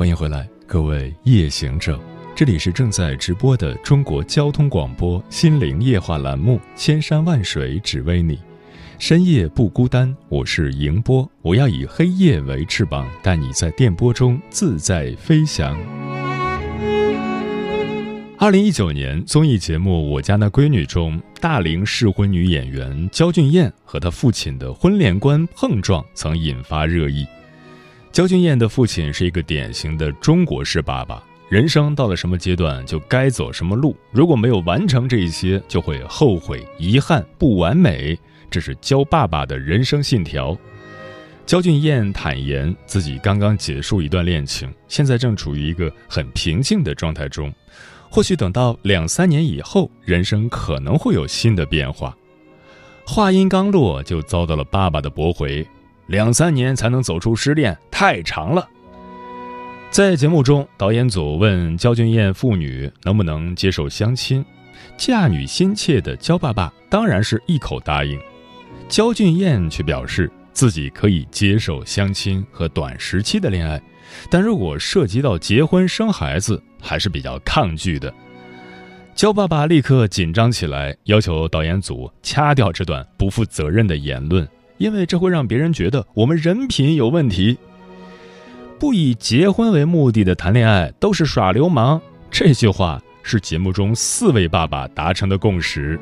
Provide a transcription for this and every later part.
欢迎回来，各位夜行者，这里是正在直播的中国交通广播心灵夜话栏目《千山万水只为你》。深夜不孤单，我是迎波，我要以黑夜为翅膀，带你在电波中自在飞翔。二零一九年综艺节目《我家那闺女》中，大龄适婚女演员焦俊艳和她父亲的婚恋观碰撞，曾引发热议。焦俊艳的父亲是一个典型的中国式爸爸，人生到了什么阶段就该走什么路，如果没有完成这一些，就会后悔、遗憾、不完美。这是焦爸爸的人生信条。焦俊艳坦言，自己刚刚结束一段恋情，现在正处于一个很平静的状态中。或许等到两三年以后，人生可能会有新的变化。话音刚落，就遭到了爸爸的驳回：“两三年才能走出失恋，太长了。”在节目中，导演组问焦俊艳父女能不能接受相亲，嫁女心切的焦爸爸当然是一口答应。焦俊艳却表示自己可以接受相亲和短时期的恋爱，但如果涉及到结婚生孩子，还是比较抗拒的。焦爸爸立刻紧张起来，要求导演组掐掉这段不负责任的言论，因为这会让别人觉得我们人品有问题。不以结婚为目的的谈恋爱都是耍流氓，这句话是节目中四位爸爸达成的共识。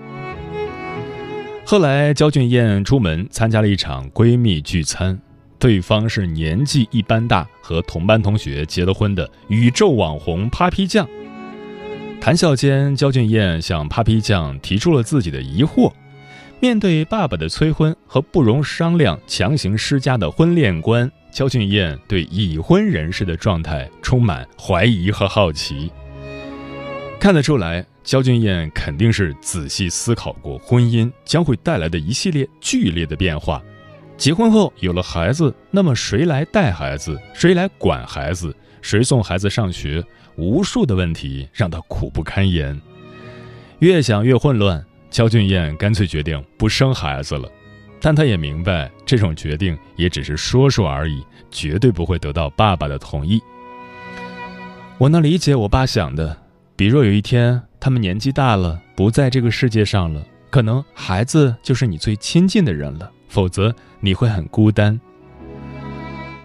后来，焦俊艳出门参加了一场闺蜜聚餐，对方是年纪一般大和同班同学结了婚的宇宙网红 Papi 酱。谈笑间，焦俊艳向 Papi 酱提出了自己的疑惑：面对爸爸的催婚和不容商量强行施加的婚恋观，焦俊艳对已婚人士的状态充满怀疑和好奇。看得出来。焦俊艳肯定是仔细思考过婚姻将会带来的一系列剧烈的变化。结婚后有了孩子，那么谁来带孩子？谁来管孩子？谁送孩子上学？无数的问题让他苦不堪言。越想越混乱，焦俊艳干脆决定不生孩子了。但她也明白，这种决定也只是说说而已，绝对不会得到爸爸的同意。我能理解我爸想的，比若有一天。他们年纪大了，不在这个世界上了，可能孩子就是你最亲近的人了，否则你会很孤单。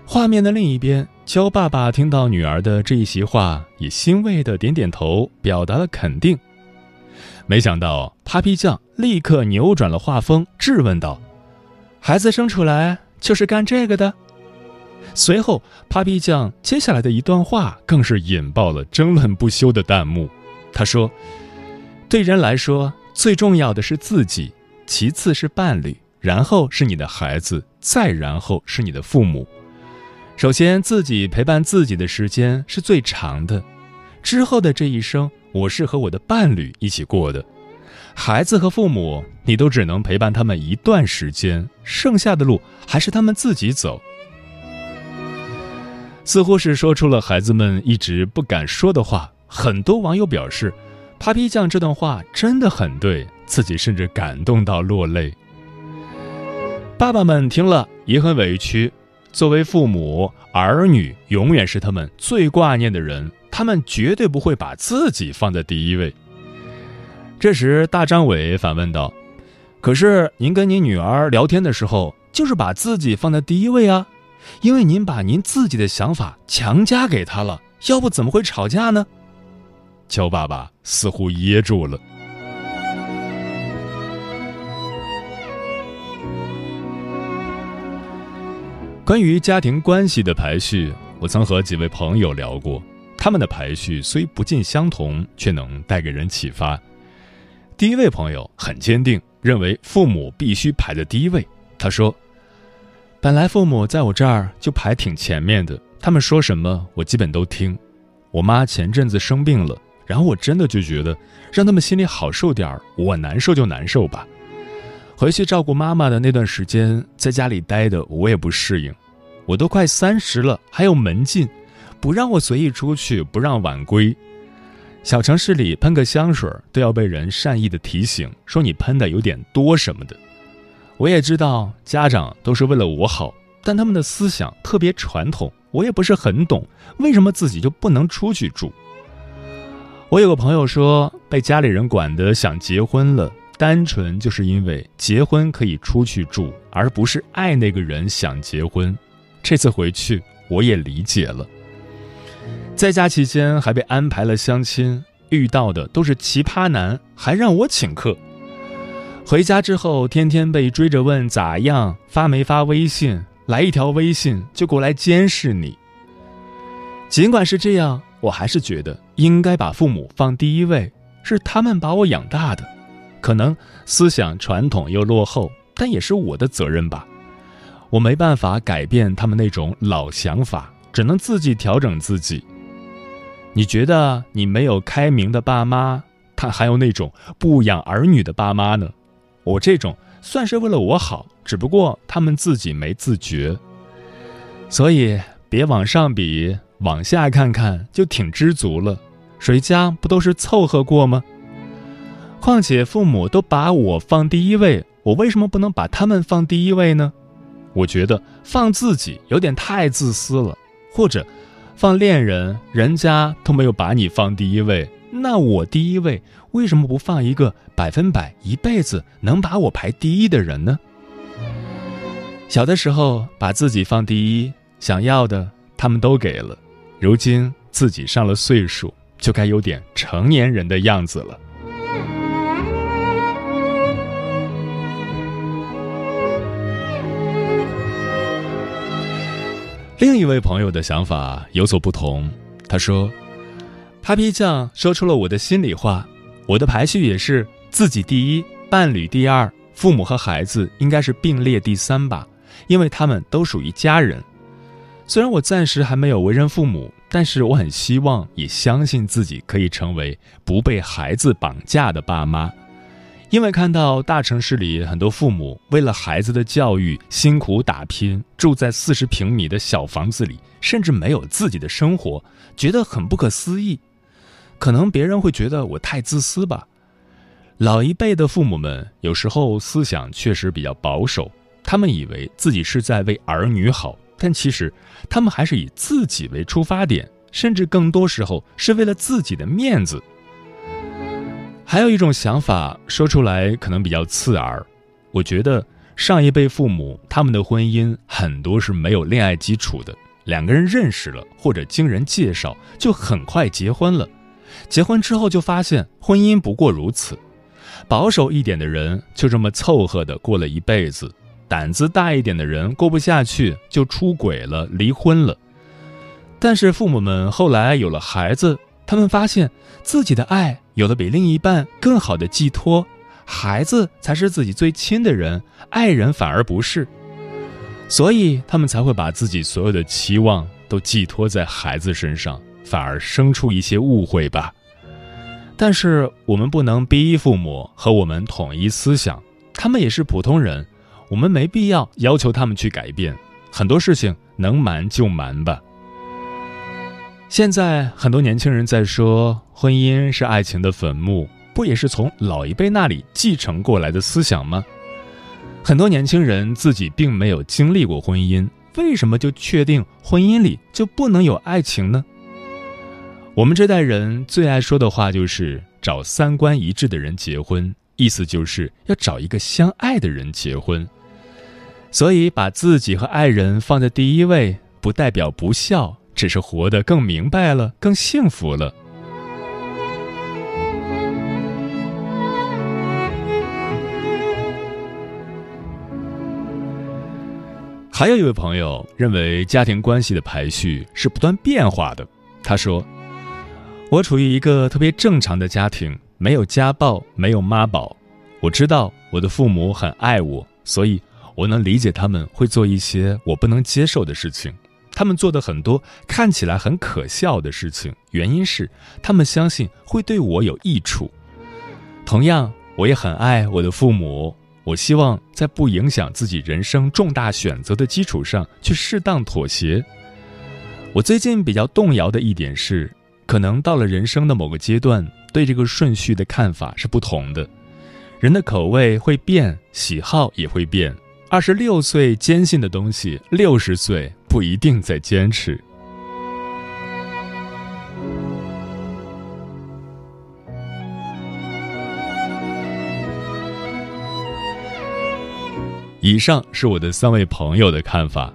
画面的另一边，焦爸爸听到女儿的这一席话，也欣慰的点点头，表达了肯定。没想到，Papi 酱立刻扭转了画风，质问道：“孩子生出来就是干这个的？”随后，Papi 酱接下来的一段话更是引爆了争论不休的弹幕。他说：“对人来说，最重要的是自己，其次是伴侣，然后是你的孩子，再然后是你的父母。首先，自己陪伴自己的时间是最长的，之后的这一生，我是和我的伴侣一起过的。孩子和父母，你都只能陪伴他们一段时间，剩下的路还是他们自己走。”似乎是说出了孩子们一直不敢说的话。很多网友表示，Papi 酱这段话真的很对，自己甚至感动到落泪。爸爸们听了也很委屈，作为父母，儿女永远是他们最挂念的人，他们绝对不会把自己放在第一位。这时，大张伟反问道：“可是您跟您女儿聊天的时候，就是把自己放在第一位啊？因为您把您自己的想法强加给她了，要不怎么会吵架呢？”乔爸爸似乎噎住了。关于家庭关系的排序，我曾和几位朋友聊过，他们的排序虽不尽相同，却能带给人启发。第一位朋友很坚定，认为父母必须排在第一位。他说：“本来父母在我这儿就排挺前面的，他们说什么我基本都听。我妈前阵子生病了，然后我真的就觉得让他们心里好受点儿，我难受就难受吧。回去照顾妈妈的那段时间，在家里待的我也不适应。我都快三十了，还有门禁，不让我随意出去，不让晚归。小城市里喷个香水都要被人善意的提醒，说你喷的有点多什么的。我也知道家长都是为了我好，但他们的思想特别传统。我也不是很懂，为什么自己就不能出去住？我有个朋友说，被家里人管得想结婚了，单纯就是因为结婚可以出去住，而不是爱那个人想结婚。这次回去，我也理解了。在家期间还被安排了相亲，遇到的都是奇葩男，还让我请客。回家之后，天天被追着问咋样，发没发微信。来一条微信就过来监视你。尽管是这样，我还是觉得应该把父母放第一位，是他们把我养大的，可能思想传统又落后，但也是我的责任吧。我没办法改变他们那种老想法，只能自己调整自己。你觉得你没有开明的爸妈，他还有那种不养儿女的爸妈呢？我这种。算是为了我好，只不过他们自己没自觉，所以别往上比，往下看看就挺知足了。谁家不都是凑合过吗？况且父母都把我放第一位，我为什么不能把他们放第一位呢？我觉得放自己有点太自私了，或者放恋人，人家都没有把你放第一位。那我第一位，为什么不放一个百分百一辈子能把我排第一的人呢？小的时候把自己放第一，想要的他们都给了，如今自己上了岁数，就该有点成年人的样子了。另一位朋友的想法有所不同，他说。Papi 酱说出了我的心里话，我的排序也是自己第一，伴侣第二，父母和孩子应该是并列第三吧，因为他们都属于家人。虽然我暂时还没有为人父母，但是我很希望也相信自己可以成为不被孩子绑架的爸妈，因为看到大城市里很多父母为了孩子的教育辛苦打拼，住在四十平米的小房子里，甚至没有自己的生活，觉得很不可思议。可能别人会觉得我太自私吧。老一辈的父母们有时候思想确实比较保守，他们以为自己是在为儿女好，但其实他们还是以自己为出发点，甚至更多时候是为了自己的面子。还有一种想法说出来可能比较刺耳，我觉得上一辈父母他们的婚姻很多是没有恋爱基础的，两个人认识了或者经人介绍就很快结婚了。结婚之后就发现婚姻不过如此，保守一点的人就这么凑合的过了一辈子，胆子大一点的人过不下去就出轨了，离婚了。但是父母们后来有了孩子，他们发现自己的爱有了比另一半更好的寄托，孩子才是自己最亲的人，爱人反而不是，所以他们才会把自己所有的期望都寄托在孩子身上。反而生出一些误会吧，但是我们不能逼父母和我们统一思想，他们也是普通人，我们没必要要求他们去改变，很多事情能瞒就瞒吧。现在很多年轻人在说婚姻是爱情的坟墓，不也是从老一辈那里继承过来的思想吗？很多年轻人自己并没有经历过婚姻，为什么就确定婚姻里就不能有爱情呢？我们这代人最爱说的话就是找三观一致的人结婚，意思就是要找一个相爱的人结婚。所以把自己和爱人放在第一位，不代表不孝，只是活得更明白了，更幸福了。还有一位朋友认为家庭关系的排序是不断变化的，他说。我处于一个特别正常的家庭，没有家暴，没有妈宝。我知道我的父母很爱我，所以我能理解他们会做一些我不能接受的事情。他们做的很多看起来很可笑的事情，原因是他们相信会对我有益处。同样，我也很爱我的父母。我希望在不影响自己人生重大选择的基础上去适当妥协。我最近比较动摇的一点是，可能到了人生的某个阶段，对这个顺序的看法是不同的。人的口味会变，喜好也会变。二十六岁坚信的东西，六十岁不一定在坚持。以上是我的三位朋友的看法。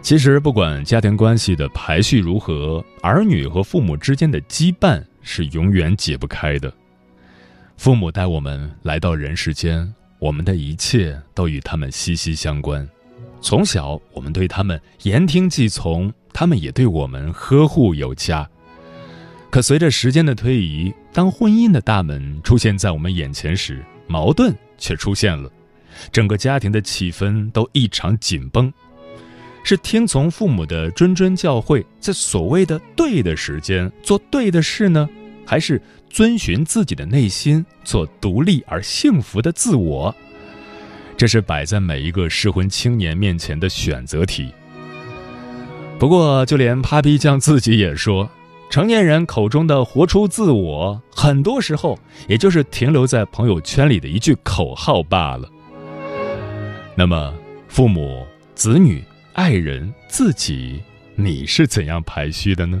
其实，不管家庭关系的排序如何，儿女和父母之间的羁绊是永远解不开的。父母带我们来到人世间，我们的一切都与他们息息相关。从小，我们对他们言听计从，他们也对我们呵护有加。可随着时间的推移，当婚姻的大门出现在我们眼前时，矛盾却出现了。整个家庭的气氛都异常紧绷，是听从父母的谆谆教诲，在所谓的对的时间做对的事呢，还是遵循自己的内心，做独立而幸福的自我？这是摆在每一个适婚青年面前的选择题。不过，就连 Papi 酱自己也说，成年人口中的活出自我，很多时候也就是停留在朋友圈里的一句口号罢了。那么，父母、子女、爱人、自己，你是怎样排序的呢？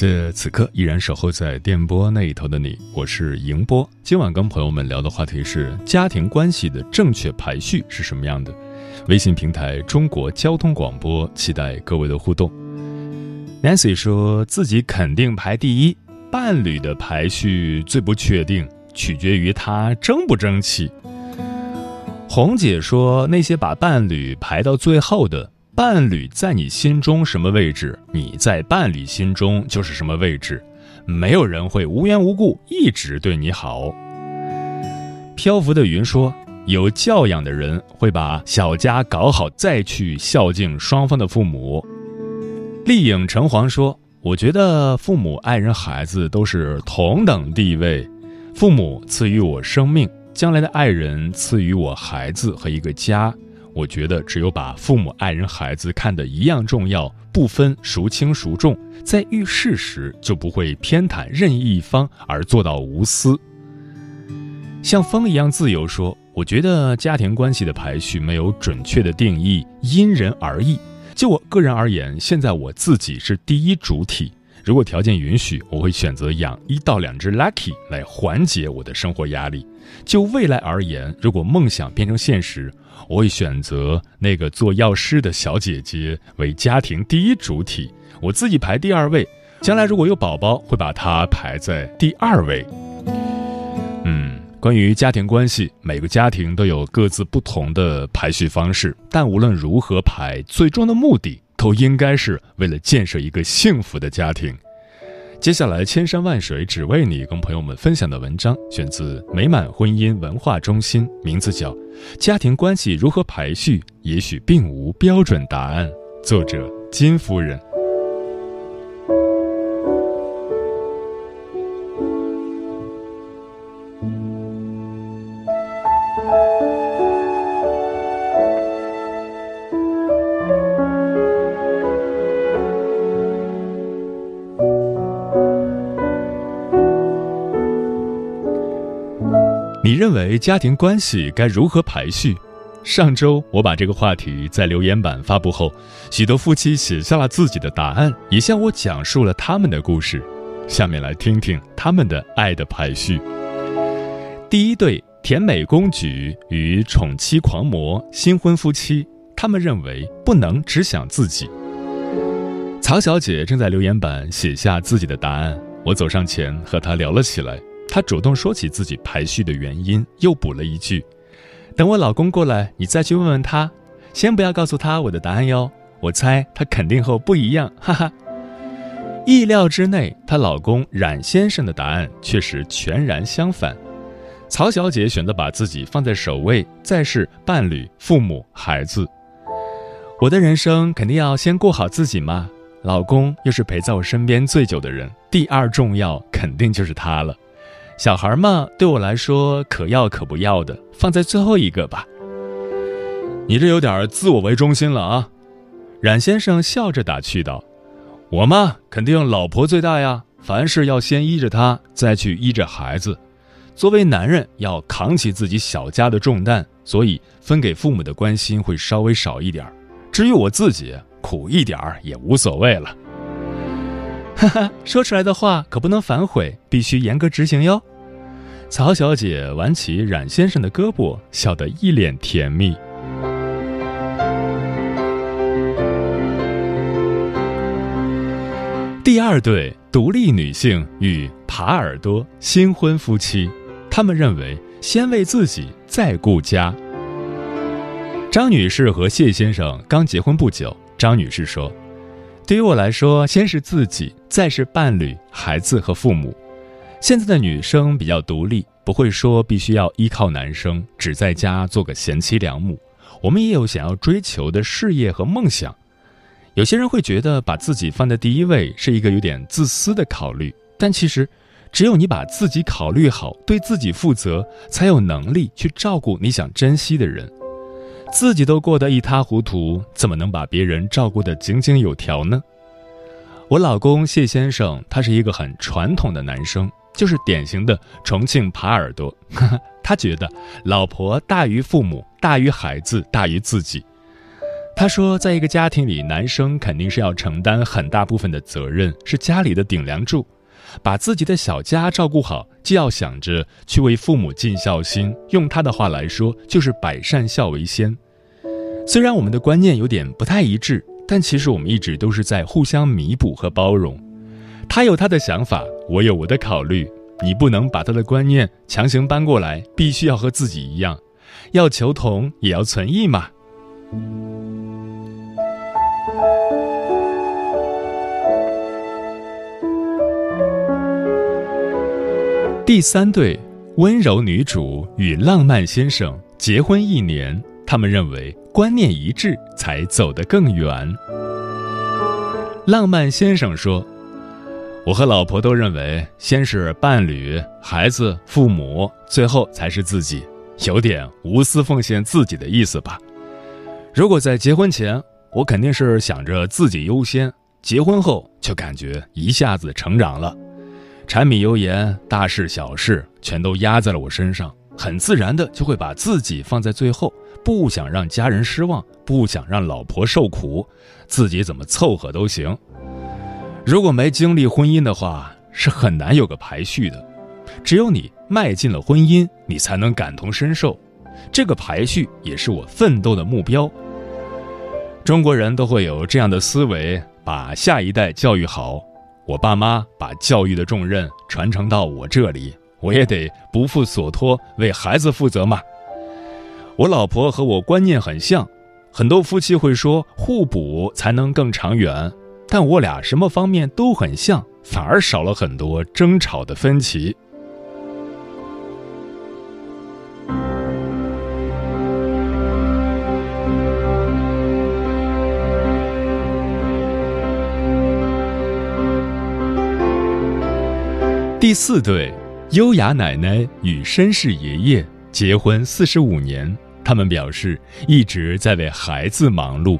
谢此刻依然守候在电波那一头的你，我是迎波。今晚跟朋友们聊的话题是家庭关系的正确排序是什么样的？微信平台中国交通广播，期待各位的互动。Nancy 说自己肯定排第一，伴侣的排序最不确定，取决于他争不争气。红姐说那些把伴侣排到最后的。伴侣在你心中什么位置，你在伴侣心中就是什么位置。没有人会无缘无故一直对你好。漂浮的云说：“有教养的人会把小家搞好，再去孝敬双方的父母。”丽影橙黄说：“我觉得父母、爱人、孩子都是同等地位。父母赐予我生命，将来的爱人赐予我孩子和一个家。”我觉得，只有把父母、爱人、孩子看得一样重要，不分孰轻孰重，在遇事时就不会偏袒任意一方而做到无私。像风一样自由说：“我觉得家庭关系的排序没有准确的定义，因人而异。就我个人而言，现在我自己是第一主体。如果条件允许，我会选择养一到两只 Lucky 来缓解我的生活压力。就未来而言，如果梦想变成现实。”我会选择那个做药师的小姐姐为家庭第一主体，我自己排第二位。将来如果有宝宝，会把她排在第二位。嗯，关于家庭关系，每个家庭都有各自不同的排序方式，但无论如何排，最终的目的都应该是为了建设一个幸福的家庭。接下来，千山万水只为你，跟朋友们分享的文章选自美满婚姻文化中心，名字叫《家庭关系如何排序》，也许并无标准答案。作者金夫人。认为家庭关系该如何排序？上周我把这个话题在留言板发布后，许多夫妻写下了自己的答案，也向我讲述了他们的故事。下面来听听他们的爱的排序。第一对甜美公举与宠妻狂魔新婚夫妻，他们认为不能只想自己。曹小姐正在留言板写下自己的答案，我走上前和她聊了起来。她主动说起自己排序的原因，又补了一句。等我老公过来，你再去问问他，先不要告诉他我的答案哟。我猜他肯定和我不一样，哈哈。意料之内，她老公冉先生的答案确实全然相反。曹小姐选择把自己放在首位，再是伴侣、父母、孩子。我的人生肯定要先过好自己嘛，老公又是陪在我身边最久的人，第二重要肯定就是他了。小孩嘛，对我来说可要可不要的，放在最后一个吧。你这有点自我为中心了啊！冉先生笑着打趣道：“我嘛，肯定老婆最大呀，凡事要先依着她，再去依着孩子。作为男人，要扛起自己小家的重担，所以分给父母的关心会稍微少一点儿至于我自己，苦一点儿也无所谓了。”哈哈，说出来的话可不能反悔，必须严格执行哟。曹小姐挽起冉先生的胳膊，笑得一脸甜蜜。第二对独立女性与耙耳朵新婚夫妻，他们认为先为自己，再顾家。张女士和谢先生刚结婚不久，张女士说：“对于我来说，先是自己，再是伴侣、孩子和父母。”现在的女生比较独立，不会说必须要依靠男生，只在家做个贤妻良母。我们也有想要追求的事业和梦想。有些人会觉得把自己放在第一位是一个有点自私的考虑，但其实，只有你把自己考虑好，对自己负责，才有能力去照顾你想珍惜的人。自己都过得一塌糊涂，怎么能把别人照顾得井井有条呢？我老公谢先生，他是一个很传统的男生。就是典型的重庆耙耳朵，他觉得老婆大于父母，大于孩子，大于自己。他说，在一个家庭里，男生肯定是要承担很大部分的责任，是家里的顶梁柱，把自己的小家照顾好，既要想着去为父母尽孝心，用他的话来说，就是百善孝为先。虽然我们的观念有点不太一致，但其实我们一直都是在互相弥补和包容。他有他的想法，我有我的考虑。你不能把他的观念强行搬过来，必须要和自己一样，要求同也要存异嘛。第三对温柔女主与浪漫先生结婚一年，他们认为观念一致才走得更远。浪漫先生说。我和老婆都认为，先是伴侣、孩子、父母，最后才是自己，有点无私奉献自己的意思吧。如果在结婚前，我肯定是想着自己优先；结婚后，就感觉一下子成长了，柴米油盐、大事小事全都压在了我身上，很自然的就会把自己放在最后，不想让家人失望，不想让老婆受苦，自己怎么凑合都行。如果没经历婚姻的话，是很难有个排序的。只有你迈进了婚姻，你才能感同身受。这个排序也是我奋斗的目标。中国人都会有这样的思维：把下一代教育好。我爸妈把教育的重任传承到我这里，我也得不负所托，为孩子负责嘛。我老婆和我观念很像，很多夫妻会说互补才能更长远。但我俩什么方面都很像，反而少了很多争吵的分歧。第四对，优雅奶奶与绅士爷爷结婚四十五年，他们表示一直在为孩子忙碌。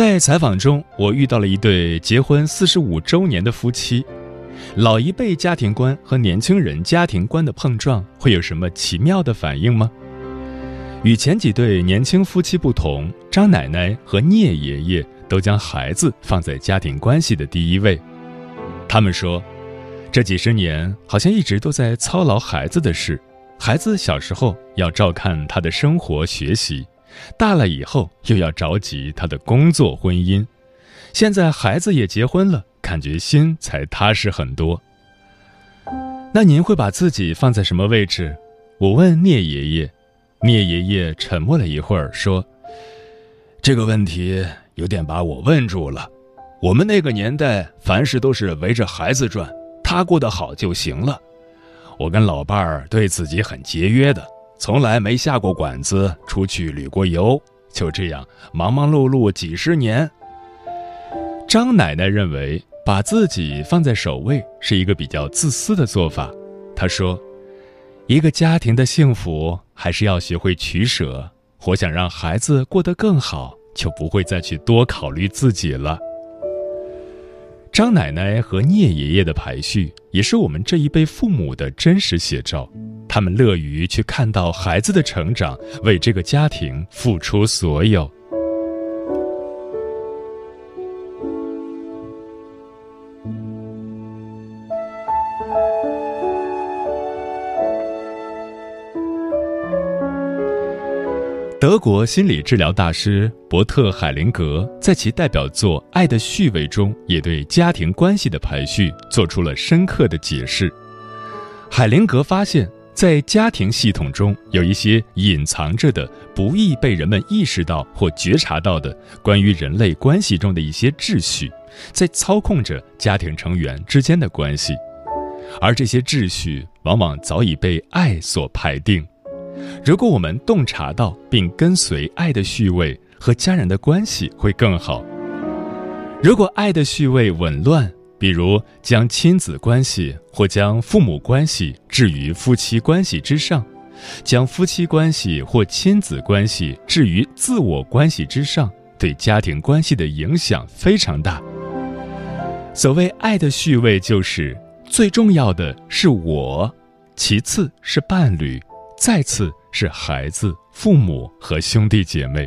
在采访中，我遇到了一对结婚四十五周年的夫妻，老一辈家庭观和年轻人家庭观的碰撞会有什么奇妙的反应吗？与前几对年轻夫妻不同，张奶奶和聂爷爷都将孩子放在家庭关系的第一位。他们说，这几十年好像一直都在操劳孩子的事。孩子小时候要照看他的生活学习，大了以后又要着急他的工作婚姻。现在孩子也结婚了，感觉心才踏实很多。那您会把自己放在什么位置？我问聂爷爷。聂爷爷沉默了一会儿，说：“这个问题有点把我问住了。我们那个年代，凡事都是围着孩子转，他过得好就行了。我跟老伴儿对自己很节约的，从来没下过馆子，出去旅过游，就这样忙忙碌碌几十年。”张奶奶认为，把自己放在首位是一个比较自私的做法。她说。一个家庭的幸福，还是要学会取舍。我想让孩子过得更好，就不会再去多考虑自己了。张奶奶和聂爷爷的排序，也是我们这一辈父母的真实写照。他们乐于去看到孩子的成长，为这个家庭付出所有。德国心理治疗大师伯特·海灵格在其代表作《爱的序位》中，也对家庭关系的排序做出了深刻的解释。海灵格发现，在家庭系统中有一些隐藏着的、不易被人们意识到或觉察到的关于人类关系中的一些秩序，在操控着家庭成员之间的关系，而这些秩序往往早已被爱所排定。如果我们洞察到并跟随爱的序位，和家人的关系会更好。如果爱的序位紊乱，比如将亲子关系或将父母关系置于夫妻关系之上，将夫妻关系或亲子关系置于自我关系之上，对家庭关系的影响非常大。所谓爱的序位，就是最重要的是我，其次是伴侣。再次是孩子、父母和兄弟姐妹。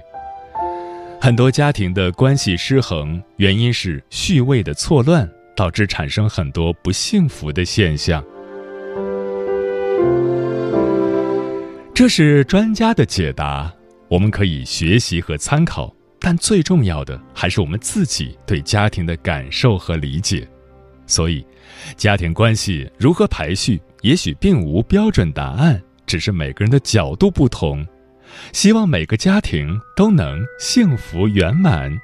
很多家庭的关系失衡，原因是序位的错乱，导致产生很多不幸福的现象。这是专家的解答，我们可以学习和参考，但最重要的还是我们自己对家庭的感受和理解。所以，家庭关系如何排序，也许并无标准答案。只是每个人的角度不同，希望每个家庭都能幸福圆满。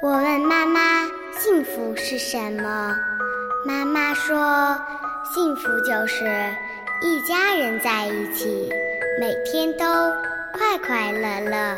我问妈妈：“幸福是什么？”妈妈说：“幸福就是一家人在一起，每天都快快乐乐。”